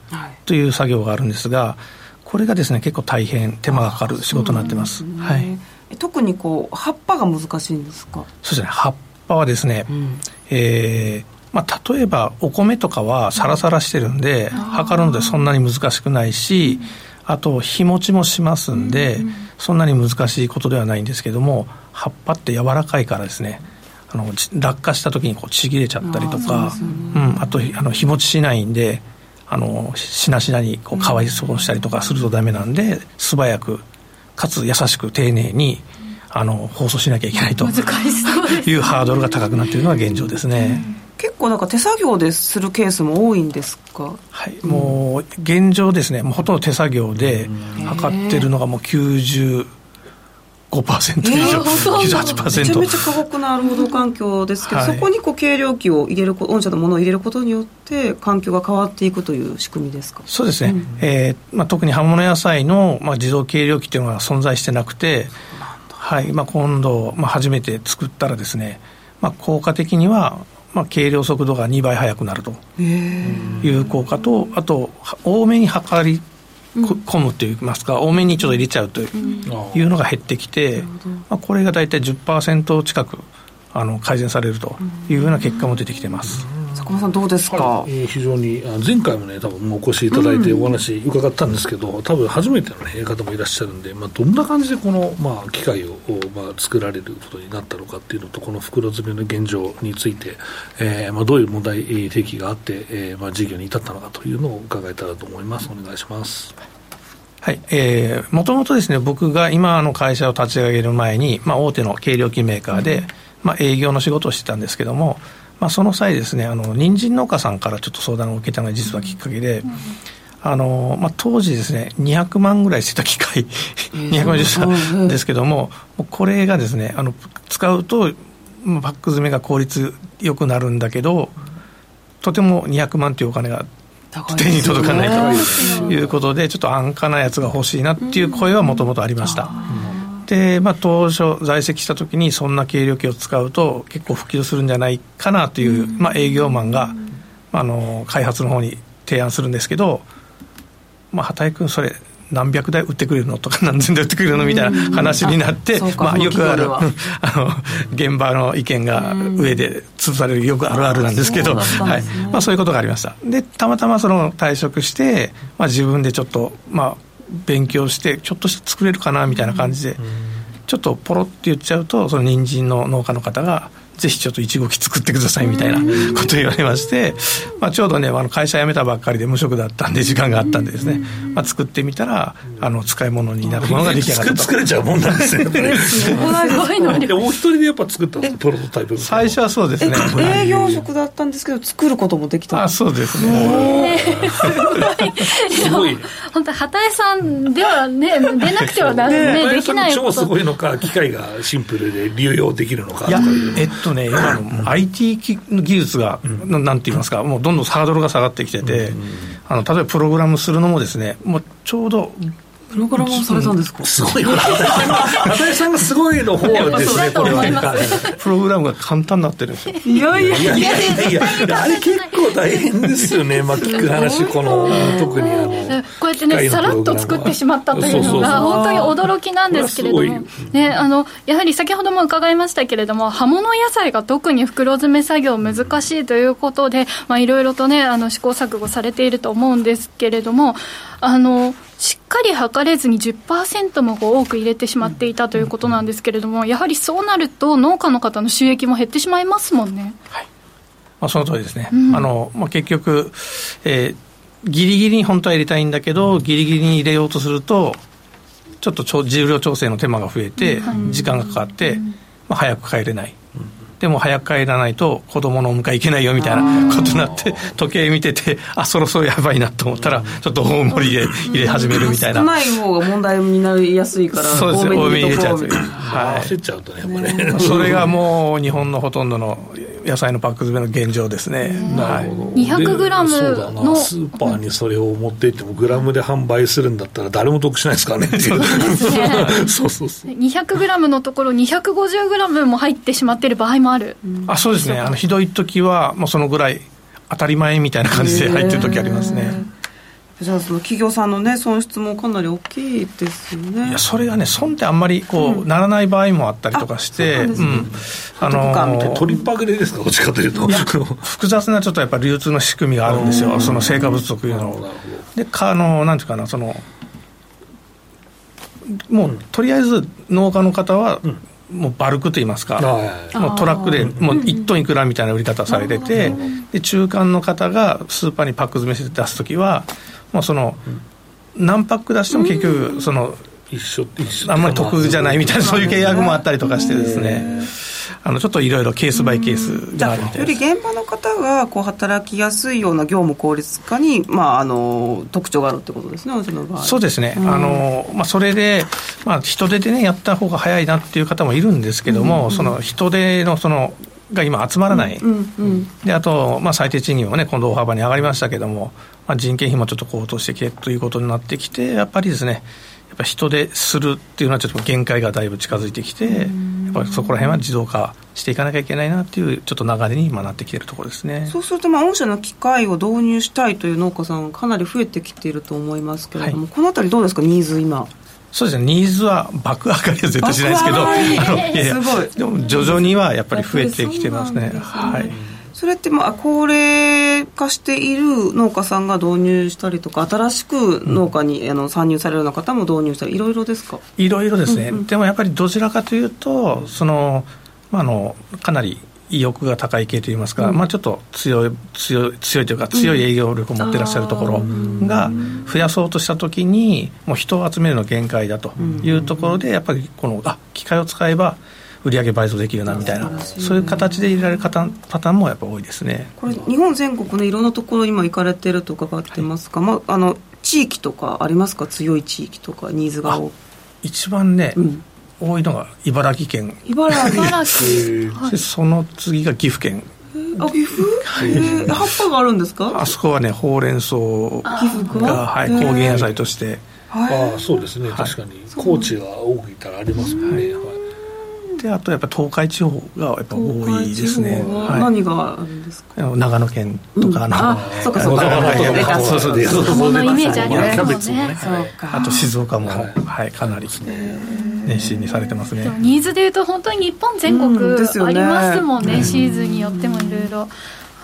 という作業があるんですが、これがですね、結構大変手間がかかる仕事になってます。すはい。特にこう、葉っぱが難しいんですか？そうですね、葉っぱはですね、うん、えー、まあ、例えばお米とかはサラサラしてるんで、測るのでそんなに難しくないし、あと日持ちもしますんで、そんなに難しいことではないんですけども葉っぱって柔らかいからですねあの落下した時にこうちぎれちゃったりとかあ,、うん、あとあの日持ちしないんであのしなしなにこうかわいそうしたりとかするとダメなんで素早くかつ優しく丁寧にあの放送しなきゃいけないというハードルが高くなっているのが現状ですね。結構なんか手作業でするケースも多いんですか？はい、もう現状ですね、もうほとんど手作業で測ってるのがもう90、5%以上、えー、98%めちゃめちゃ過酷な労働環境ですけど、はい、そこにこう計量器を入れる御社のものを入れることによって環境が変わっていくという仕組みですか？そうですね、うん、えー、まあ、特に葉物野菜の、まあ、自動計量器っていうのが存在してなくてはい。まあ、今度、まあ、初めて作ったらですね、まあ、効果的にはまあ、計量速度が2倍速くなるという効果と、あと、多めに測り込むといいますか、多めにちょっと入れちゃうというのが減ってきて、まあ、これが大体10%近くあの改善されるというような結果も出てきてます。坂本さんどうですか、はい、えー、非常に前回もね多分お越しいただいてお話伺ったんですけど、うん、多分初めての、ね、方もいらっしゃるんで、まあ、どんな感じでこの、まあ、機械を、まあ、作られることになったのかっていうのとこの袋詰めの現状について、えーまあ、どういう問題提起があって、えーまあ、事業に至ったのかというのを伺えたらと思います。お願いします。はい、えー、もともとですね、僕が今の会社を立ち上げる前に、まあ、大手の計量器メーカーで、うん、まあ、営業の仕事をしてたんですけども、まあ、その際ですねあの人参農家さんからちょっと相談を受けたのが実はきっかけで、うん、あのまあ、当時ですね200万ぐらいしてた機械200万したですけども、これがですねあの使うとパック詰めが効率よくなるんだけどとても200万というお金が手に届かないということでちょっと安価なやつが欲しいなっていう声はもともとありました。うんで、まあ、当初在籍した時にそんな計量器を使うと結構普及するんじゃないかなという、まあ、営業マンが、あの開発の方に提案するんですけど、まあ、畑井君それ何百台売ってくれるのとか 何千台売ってくれるのみたいな話になって、まあ、よくある あの現場の意見が上で潰されるよくあるあるなんですけど、はい。まあ、そういうことがありました。でたまたまその退職して、まあ、自分でちょっと、まあ、勉強してちょっとして作れるかなみたいな感じで、ちょっとポロって言っちゃうとその人参の農家の方がぜひちょっと1号機作ってくださいみたいなこと言われまして、まあ、ちょうどねあの会社辞めたばっかりで無職だったんで時間があったんでですね、まあ、作ってみたらあの使い物になるものが出来上がったと。作れちゃうもんなんですねすごいのお一人でやっぱ作ったんですか？プロトタイプ最初はそうですね営業職だったんですけど作ることもできたあそうですねすごい。本当畑江さんではね 出なくてはな、ね、できない超すごいのか機械がシンプルで流用できるのかいやえっとね 今の IT の技術が、うん、なんて言いますかもうどんどんハードルが下がってきてて、あの例えばプログラムするのもですねもうちょうどプログラムされたんですか？すごい よ。与さんがすごいの方ですね、これは。プログラムが簡単になってるんですよ。いやいやいやいやいや、あれ結構大変ですよね、まあ聞く話、この、特にあの。こうやってね、さらっと作ってしまったというのが、本当に驚きなんですけれども、ね、あの、やはり先ほども伺いましたけれども、葉物野菜が特に袋詰め作業難しいということで、まあいろいろとね、あの、試行錯誤されていると思うんですけれども、あの、しっかり測れずに10%も多く入れてしまっていたということなんですけれども、やはりそうなると、農家の方の収益も減ってしまいますもんね。はい。まあ、その通りですね、うん、あのまあ、結局、えー、ギリギリに本当は入れたいんだけど、ギリギリに入れようとすると、ちょっと重量調整の手間が増えて、時間がかかって、まあ、早く帰れない。でも早く帰らないと子供のお迎え行けないよみたいなことになって時計見ててあそろそろやばいなと思ったらちょっと大盛りで入れ始めるみたいな。少ない方が問題になりやすいからそうですね多めに入れちゃうはい。焦っちゃうとねね。それがもう日本のほとんどの野菜のパック詰めの現状ですね。なるほど。200グラムのスーパーにそれを持っていってもグラムで販売するんだったら誰も得しないですからね。そう そうそう。200グラムのところ250グラムも入ってしまっている場合もある。あ、そうですね。あのひどい時はもうそのぐらい当たり前みたいな感じで入ってる時ありますね。じゃあその企業さんのね損失もかなり大きいですよね。いやそれがね損ってあんまりこう、ならない場合もあったりとかしてうん、あのー、取りっぱぐれですかどっちかというと。複雑なちょっとやっぱり流通の仕組みがあるんですよ。その成果物特有のでかあのなんていうかなそのもうとりあえず農家の方は、もうバルクといいますか、もうトラックでもう1トンいくらみたいな売り方されてて、で中間の方がスーパーにパック詰めして出すときは、もうその、何パック出しても結局、その、一緒あんまり得じゃないみたいな、そういう契約もあったりとかしてですね。あのちょっといろいろケースバイケースがあるみたいです。より現場の方がこう働きやすいような業務効率化に、まあ、あの特徴があるってことですね、そうですね、うん、あのまあ、それで、まあ、人手で、ね、やった方が早いなっていう方もいるんですけども、うんうん、その人手のそのが今集まらない、うんうん、であと、まあ、最低賃金もね、今度大幅に上がりましたけども、まあ、人件費もちょっと高騰してきてということになってきて、やっぱりですね、やっぱ人でするっていうのは、ちょっと限界がだいぶ近づいてきて、やっぱりそこら辺は自動化していかなきゃいけないなっていう、ちょっと流れに今なってきているところですね。そうすると、まあ、御社の機械を導入したいという農家さん、かなり増えてきていると思いますけれども、はい、このあたり、どうですか、ニーズ、今？そうですね、ニーズは 爆上がりは絶対しないですけど、あのいやいや。でも徐々にはやっぱり増えてきてますね。すねはいそれってまあ高齢化している農家さんが導入したりとか新しく農家にあの参入されるような方も導入したりいろいろですか？いろいろですね、うんうん、でもやっぱりどちらかというとその、まあ、あのかなり意欲が高い系といいますか、うん、まあ、ちょっと強い強い強いというか強い営業力を持ってらっしゃるところが増やそうとしたときにもう人を集めるの限界だというところでやっぱりこのあ機械を使えば売上倍増できるなみたいな。そういう形で入れられるパターンもやっぱ多いですね。これ日本全国のいろんなところ今行かれてると伺ってますか、はい、まあ、あの地域とかありますか？強い地域とかニーズが一番ね、うん。多いのが茨城県。茨城。でその次が岐阜県。あ岐阜、え葉っぱがあるんですか？あそこはねほうれん草が、はい、高原野菜として。ああそうですね、確かに。高知が多くいたらありますもんね、はいであとやっぱ東海地方がやっぱ多いですね、はい、何があるんですか？長野県とか、うん、あそうかそうか。そうそうそう。そのイメージありますもんねあと静岡も、はい。かなり熱心にされてますね。ニーズでいうと本当に日本全国ありますもんね,、シーズンによってもいろいろ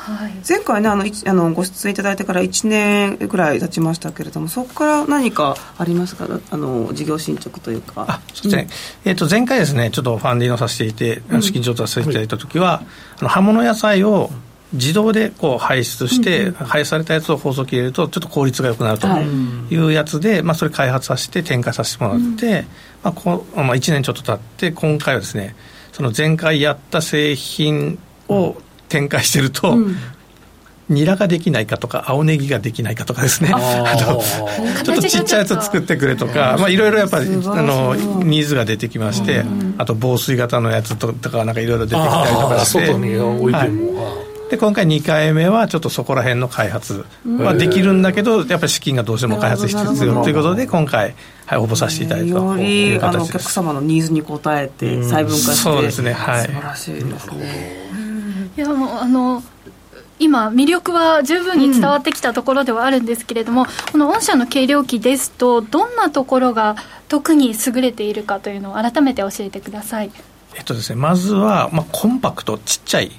はい、前回ねあのあのご出演いただいてから1年ぐらい経ちましたけれどもそこから何かありますか？あの事業進捗というか。あそうですね、うん、えーと、前回ですねちょっとファンディングさせていて資金調達させていただいた時は、うん、あの葉物野菜を自動でこう排出して、排出されたやつを放送機入れるとちょっと効率が良くなるとい。うやつで、はい、まあ、それ開発させて展開させてもらって、うん、まあこまあ、1年ちょっと経って今回はですねその前回やった製品を展開してると、うん。ニラができないかとか青ネギができないかとかですね。あのちょっとちっちゃいやつ作ってくれとかまあいろいろやっぱりあのニーズが出てきましてあと防水型のやつとかなんかいろいろ出てきたりとかして。外に置いても、はい。で今回2回目はちょっとそこら辺の開発はできるんだけどやっぱり資金がどうしても開発必要ということで今回、はい、応募させていただいたよりあのお客様のニーズに応えて細分化して、そうですね。はい。素晴らしいですねいやもうあの今、魅力は十分に伝わってきたところではあるんですけれども、うん、この御社の計量機ですと、どんなところが特に優れているかというのを改めて教えてください。えっとですね、まずは、まあ、コンパクト、ちっちゃい。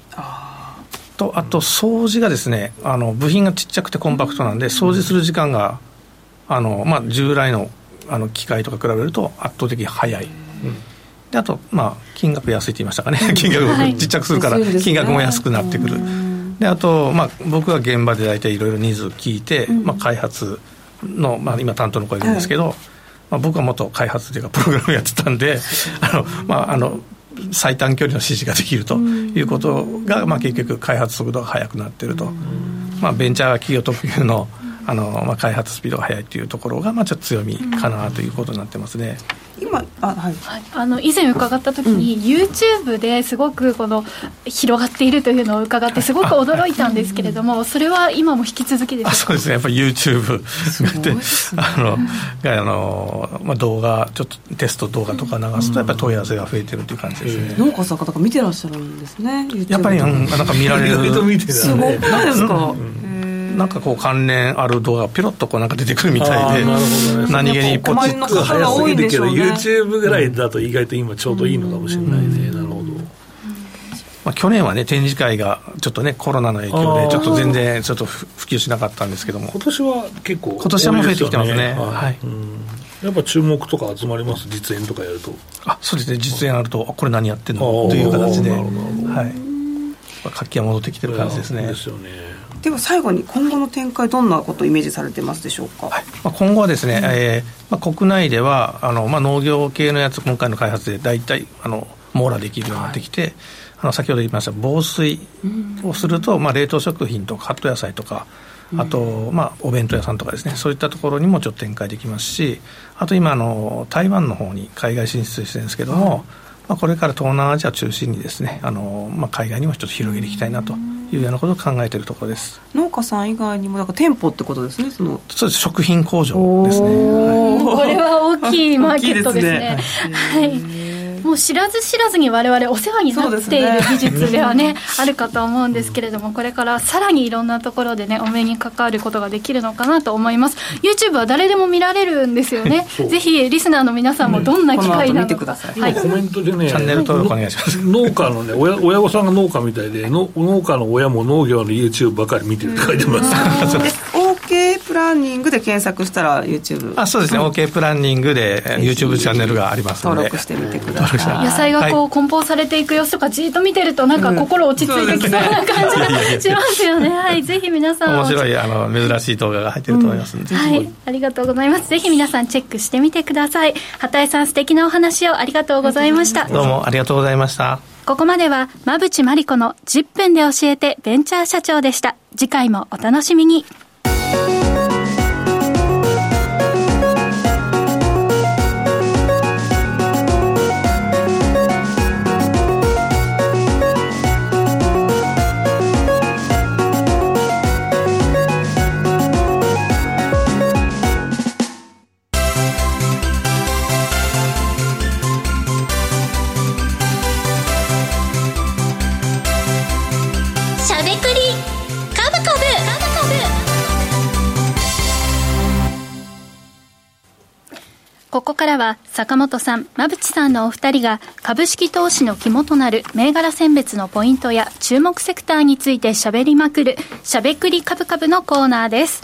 とあと掃除がですねあの部品がちっちゃくてコンパクトなんで掃除する時間があの、まあ、従来のあの機械とか比べると圧倒的に早い、うんであと、まあ、金額安いって言いましたかね、金額をちっちゃくするから、金額も安くなってくる。であと、まあ、僕は現場で大体いろいろニーズを聞いて、まあ、開発の、まあ、今担当の子いるんですけど、まあ、僕は元開発というかプログラムやってたんであの、まあ、あの最短距離の指示ができるということが、まあ、結局開発速度が速くなっていると、まあ、ベンチャー企業特有のあの、まあ、開発スピードが速いというところが、まあ、ちょっと強みかなということになってますね。今あ、はい、はい、あの以前伺った時に、うん、YouTube ですごくこの広がっているというのを伺ってすごく驚いたんですけれどもそれは今も引き続きですか？そうですね。やっぱり YouTube で、ね、あのあの、まあ、動画ちょっとテスト動画とか流すとやっぱり問い合わせが増えてるという感じですね、農家さん方が見てらっしゃるんですねやっぱり、うん、なんか見られる。すごくないですか、うんなんかこう関連ある動画ピロッとこうなんか出てくるみたいで、何気にポチッと早す。ぎるけど、YouTube ぐらいだと意外と今ちょうどいいのかもしれないね、なるほど。まあ、去年はね、展示会がちょっとね、コロナの影響で、ちょっと全然ちょっと普及しなかったんですけども、今年は結構、今年はもう増えてきてますね。はい、やっぱ注目とか集まります、実演とかやると。あそうですね、実演あると、これ何やってんの？という形で、はい、活気が戻ってきてる感じですね。ですよね。では最後に今後の展開どんなことをイメージされてますでしょうか、はい。まあ、今後はですね、うん、えー、まあ、国内ではあの、まあ、農業系のやつ今回の開発で大体あの網羅できるようになってきて、はい、あの先ほど言いました防水をすると、まあ、冷凍食品とかカット野菜とかあと、まあ、お弁当屋さんとかですね、そういったところにもちょっと展開できますし、あと今、あの台湾の方に海外進出してるんですけども、まあ、これから東南アジア中心にですね、あのまあ、海外にもちょっと広げていきたいなというようなことを考えているところです。農家さん以外にもなんか店舗ってことですねその。そうです。食品工場ですね、はい、これは大きいマーケットですね。はいもう知らず知らずに我々お世話になっている技術ではね あるかと思うんですけれどもこれからさらにいろんなところでねお目にかかることができるのかなと思います。YouTube は誰でも見られるんですよね。ぜひリスナーの皆さんもどんな機会なのか、はい、コメントでねチャンネル登録お願いします。農家のね親親御さんが農家みたいでの農家の親も農業の YouTube ばかり見てるって書いてます プランニングで検索したら YouTube あそうですね、OK プランニングで YouTube チャンネルがありますので。登録してみてください。野菜がこう梱包されていく様子とかじっと見てるとなんか心落ち着いてきそうな感じがしますよね。はいぜひ皆さん面白いあの珍しい動画が入ってると思いますので、うん、はい。ありがとうございます。ぜひ皆さんチェックしてみてください。畑井さん素敵なお話をありがとうございました。どうもありがとうございました。ここまでは馬淵真理子の10分で教えてベンチャー社長でした。次回もお楽しみにからは坂本さん、馬淵さんのお二人が株式投資の肝となる銘柄選別のポイントや注目セクターについて喋りまくるしゃべくり株株のコーナーです。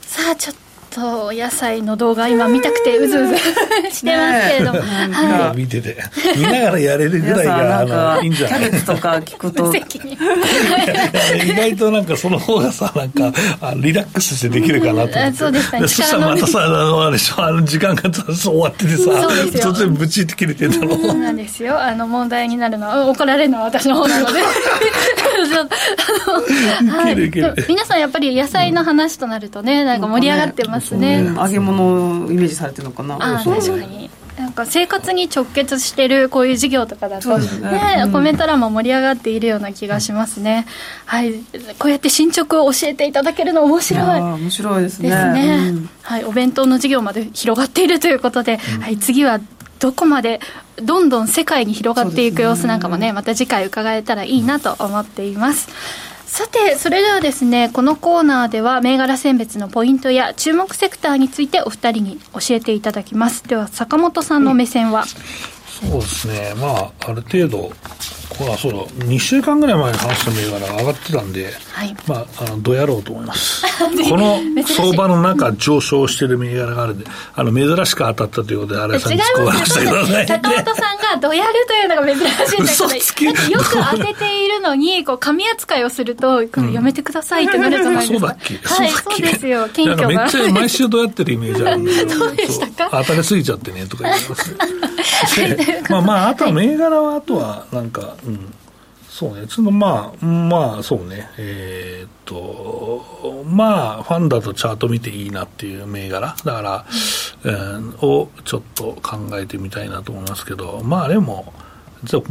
さあ、ちょっととお野菜の動画今見たくてうずうずしてますけれども、はい、見てて。見ながらやれるぐらいがあのいいんじゃない？キャベツとか聞くと。意外となんかその方がさなんかあリラックスしてできるかなと思って。そうでしたねそしたらまたさあのあれしょ。あの時間が終わっててさ突然ぶちって切れてんだろそうなんですよ。あの問題になるのは怒られるのは私の方なので。はい、皆さんやっぱり野菜の話となるとねなんか盛り上がってますますね、揚げ物をイメージされてるのかな。あ確かに。なんか生活に直結してるこういう事業とかだとね、ねうん、コメント欄も盛り上がっているような気がしますね、はい、こうやって進捗を教えていただけるの面白い。面白いですね。ですね、うん、はい、お弁当の事業まで広がっているということで、うん、はい、次はどこまでどんどん世界に広がっていく様子なんかもね、また次回伺えたらいいなと思っています。さて、それではですね、このコーナーでは銘柄選別のポイントや注目セクターについてお二人に教えていただきます。では、坂本さんの目線は、うん、そうですね、まあ、ある程度、これはそうだ、2週間ぐらい前に話した銘柄が上がってたんで、はい、まあ、あの、どやろうと思います。この相場の中、上昇してる銘柄があるんで、あの、珍しく当たったということで、荒井さんに突っ込ませてください。坂本さんがどやるというのが珍しいんだけど、よく当てているのに、こう、紙扱いをすると、やめてくださいってなるじゃないですか。そうだっけはい、そうですよ。謙虚が。めっちゃ毎週どうやってるイメージあるんで。そうでしたか？当たりすぎちゃってね、とか言います。まあまあ、あとは銘柄は、あとは、なんか、うん。そうね、そのまあ、まあ、そうね、えー、っと、まあ、ファンだとチャート見ていいなっていう銘柄、だから、うん、をちょっと考えてみたいなと思いますけど、まあでも、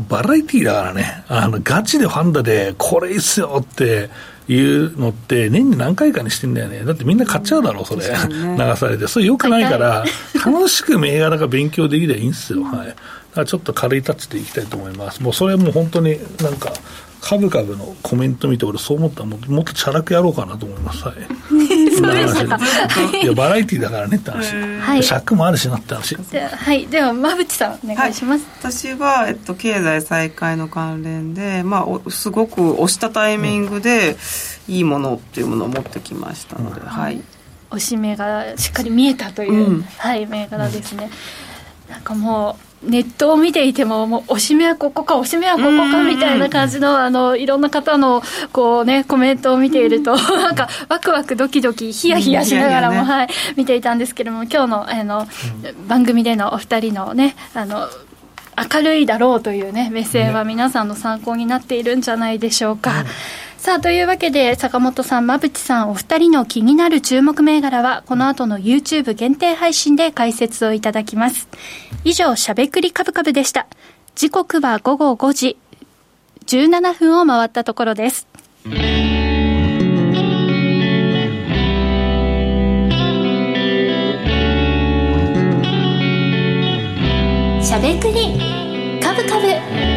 バラエティーだからね、あのガチでファンだで、これいいっすよっていうのって、年に何回かにしてんだよね、だってみんな買っちゃうだろう、それ、流されて、それよくないから、楽しく銘柄が勉強できればいいんですよ。はいちょっと軽いタッチでいきたいと思います。もうそれはもう本当になんか、株々のコメント見て、俺、そう思ったらも、もっとチャラくやろうかなと思います。はい。そうでしたか。いや、バラエティーだからねって話。はい。尺もあるしなって話。はい。では、馬淵さん、お願いします。はい、私は、えっと、経済再開の関連で、まあ、おすごく押したタイミングで、いいものっていうものを持ってきましたので、うん、はい。押し目がしっかり見えたという、うん、はい、銘柄ですね。うん、なんかもう、ネットを見ていても、もう、おしめはここか、おしめはここか、みたいな感じの、あの、いろんな方の、こうね、コメントを見ていると、なんか、ワクワクドキドキ、ヒヤヒヤしながらも、はい、見ていたんですけれども、今日の、あの、番組でのお二人のね、あの、明るいだろうというね、目線は皆さんの参考になっているんじゃないでしょうか。さあ、というわけで、坂本さん、馬淵さん、お二人の気になる注目銘柄は、この後の YouTube 限定配信で解説をいただきます。以上、しゃべくりカブカブでした。時刻は午後5時17分を回ったところです。しゃべくりカブカブ。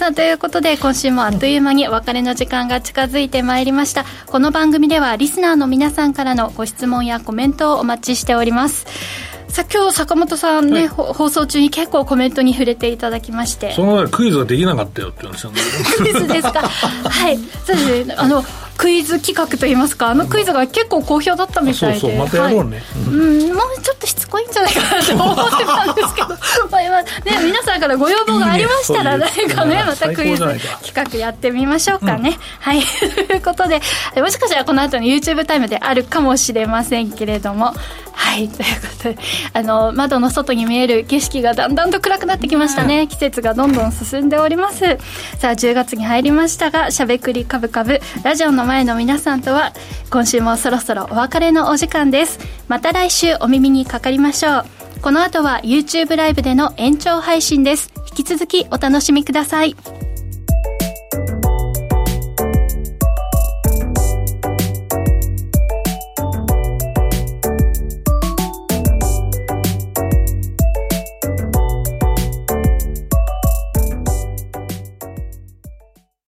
さあということで今週もあっという間にお別れの時間が近づいてまいりました。この番組ではリスナーの皆さんからのご質問やコメントをお待ちしております。さあ今日坂本さんね、はい、放送中に結構コメントに触れていただきまして。その前クイズができなかったよって話なんだけどクイズですか。はい。そうですね。あのクイズ企画といいますかあのクイズが結構好評だったみたいで、そうそうまたやろうね、はい、うんもうちょっとしつこいんじゃないかなと思ってたんですけど。まあ今ね皆さんからご要望がありましたら誰かねまたクイズ企画やってみましょうかね、うん、はい。ということでもしかしたらこの後の YouTube タイムであるかもしれませんけれども。はいということであの窓の外に見える景色がだんだんと暗くなってきましたね、季節がどんどん進んでおります。さあ10月に入りましたがしゃべくりかぶかぶラジオの前の皆さんとは今週もそろそろお別れのお時間です。また来週お耳にかかりましょう。この後は YouTube ライブでの延長配信です。引き続きお楽しみください。